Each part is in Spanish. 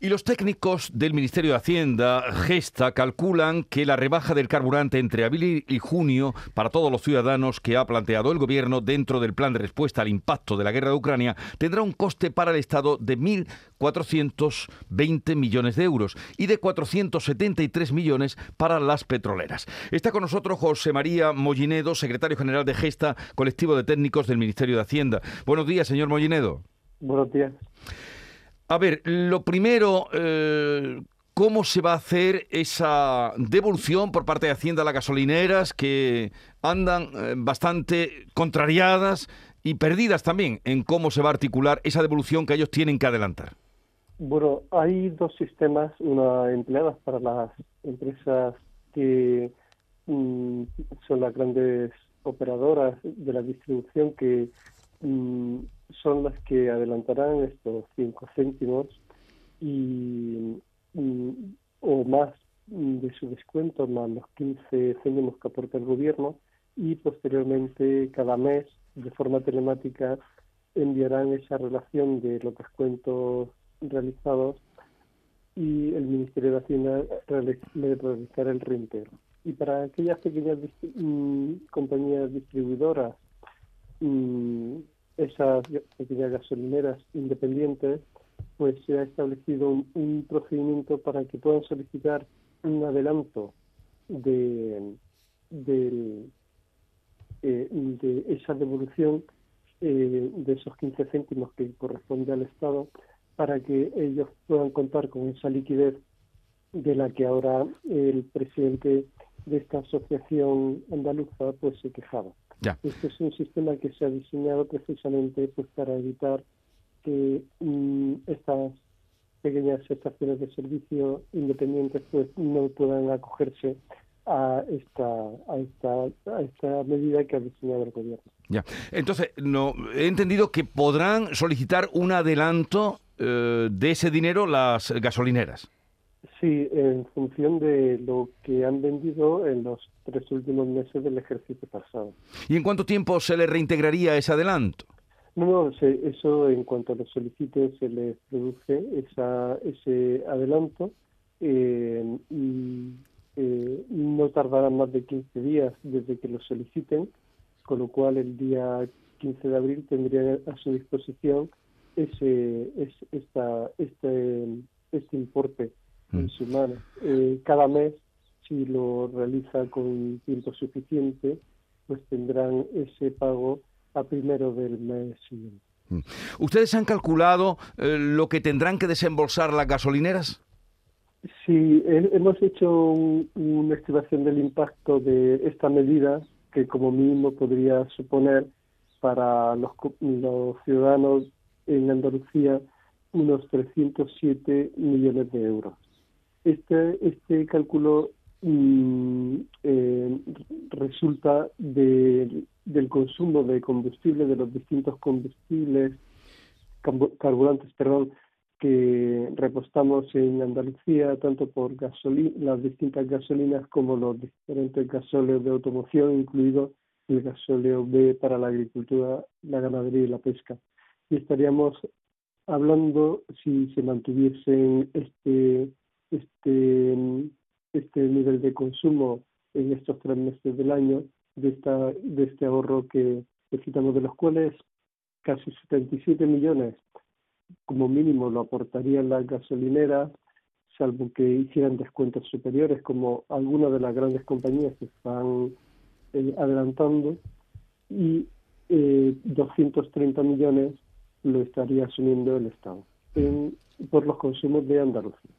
Y los técnicos del Ministerio de Hacienda, Gesta, calculan que la rebaja del carburante entre abril y junio para todos los ciudadanos que ha planteado el Gobierno dentro del plan de respuesta al impacto de la guerra de Ucrania tendrá un coste para el Estado de 1.420 millones de euros y de 473 millones para las petroleras. Está con nosotros José María Mollinedo, secretario general de Gesta, colectivo de técnicos del Ministerio de Hacienda. Buenos días, señor Mollinedo. Buenos días. A ver, lo primero, eh, ¿cómo se va a hacer esa devolución por parte de Hacienda a las gasolineras que andan eh, bastante contrariadas y perdidas también en cómo se va a articular esa devolución que ellos tienen que adelantar? Bueno, hay dos sistemas, una empleadas para las empresas que mm, son las grandes operadoras de la distribución que mm, son las que adelantarán estos cinco céntimos y, mm, o más de su descuento, más los 15 céntimos que aporta el gobierno y posteriormente cada mes de forma telemática enviarán esa relación de los descuentos realizados y el Ministerio de Hacienda le realizará el reintegro. Y para aquellas pequeñas mm, compañías distribuidoras esas pequeñas gasolineras independientes, pues se ha establecido un, procedimiento para que puedan solicitar un adelanto de, de, eh, de esa devolución eh, de esos 15 céntimos que corresponde al Estado para que ellos puedan contar con esa liquidez de la que ahora el presidente de esta asociación andaluza pues se quejaba. Este es un sistema que se ha diseñado precisamente pues para evitar que mm, estas pequeñas estaciones de servicio independientes pues no puedan acogerse a esta, a esta, a esta medida que ha diseñado el gobierno. Ya. Entonces, no, he entendido que podrán solicitar un adelanto eh, de ese dinero las gasolineras. Sí, en función de lo que han vendido en los tres últimos meses del ejercicio pasado. ¿Y en cuánto tiempo se le reintegraría ese adelanto? No, no, eso en cuanto lo solicite se les produce esa, ese adelanto eh, y eh, no tardará más de 15 días desde que lo soliciten, con lo cual el día 15 de abril tendría a su disposición ese, esta, este, este importe en mm. su mano. Eh, cada mes, si lo realiza con tiempo suficiente, pues tendrán ese pago a primero del mes siguiente. ¿Ustedes han calculado eh, lo que tendrán que desembolsar las gasolineras? Sí, hemos hecho una estimación del impacto de esta medida que como mínimo podría suponer para los, los ciudadanos en Andalucía unos 307 millones de euros. Este, este cálculo mm, eh, resulta del consumo de combustible, de los distintos combustibles, carburantes, perdón, que repostamos en Andalucía, tanto por las distintas gasolinas como los diferentes gasóleos de automoción, incluido el gasóleo B para la agricultura, la ganadería y la pesca. Y estaríamos hablando, si se mantuviesen este este, este nivel de consumo en estos tres meses del año de, esta, de este ahorro que necesitamos, de los cuales casi 77 millones como mínimo lo aportarían las gasolineras, salvo que hicieran descuentos superiores, como algunas de las grandes compañías que están eh, adelantando, y eh, 230 millones lo estaría asumiendo el Estado por los consumos de Andalucía.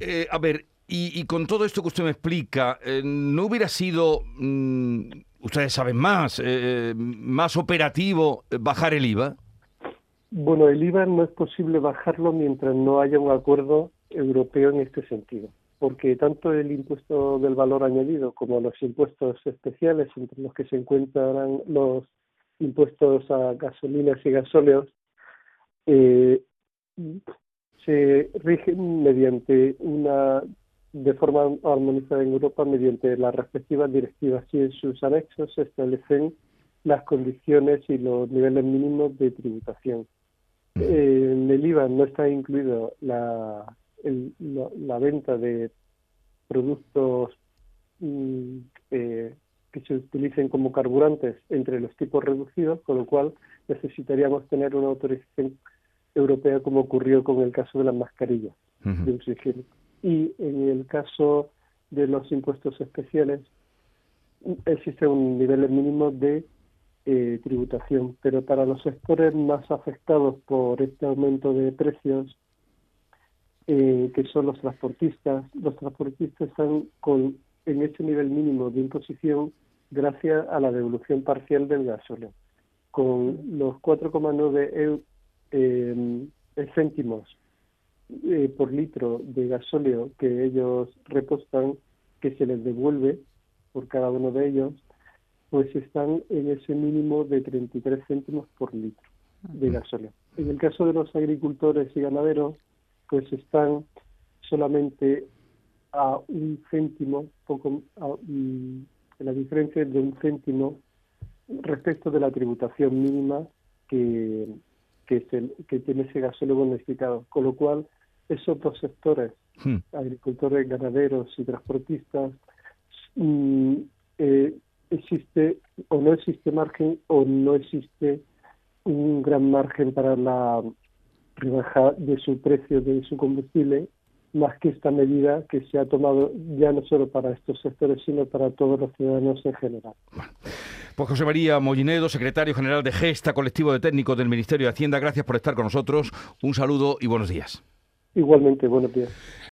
Eh, a ver, y, con todo esto que usted me explica, eh, ¿no hubiera sido, mm, ustedes saben más, eh, más operativo bajar el IVA? Bueno, el IVA no es posible bajarlo mientras no haya un acuerdo europeo en este sentido, porque tanto el impuesto del valor añadido como los impuestos especiales, entre los que se encuentran los impuestos a gasolinas y gasóleos, eh, se rigen mediante una de forma armonizada en Europa mediante las respectivas directivas y en sus anexos se establecen las condiciones y los niveles mínimos de tributación. en el IVA no está incluido la, la, venta de productos mm, eh, que se utilicen como carburantes entre los tipos reducidos, con lo cual necesitaríamos tener una autorización europea como ocurrió con el caso de las mascarillas de uso Y en el caso de los impuestos especiales existe un nivel mínimo de eh, tributación, pero para los sectores más afectados por este aumento de precios, eh, que son los transportistas, los transportistas están con en ese nivel mínimo de imposición gracias a la devolución parcial del gasóleo. Con los 4,9 eh, céntimos eh, por litro de gasóleo que ellos repostan, que se les devuelve por cada uno de ellos, pues están en ese mínimo de 33 céntimos por litro de gasóleo. En el caso de los agricultores y ganaderos, pues están solamente a un céntimo, poco la diferencia de un céntimo respecto de la tributación mínima que, que, que tiene ese gasóleo bonificado. Con lo cual, esos dos sectores, hmm. agricultores, ganaderos y transportistas, mm, eh, existe o no existe margen o no existe un gran margen para la rebaja de su precio de su combustible más que esta medida que se ha tomado ya no solo para estos sectores, sino para todos los ciudadanos en general. Pues José María Mollinedo, secretario general de Gesta, colectivo de técnicos del Ministerio de Hacienda, gracias por estar con nosotros. Un saludo y buenos días. Igualmente, buenos días.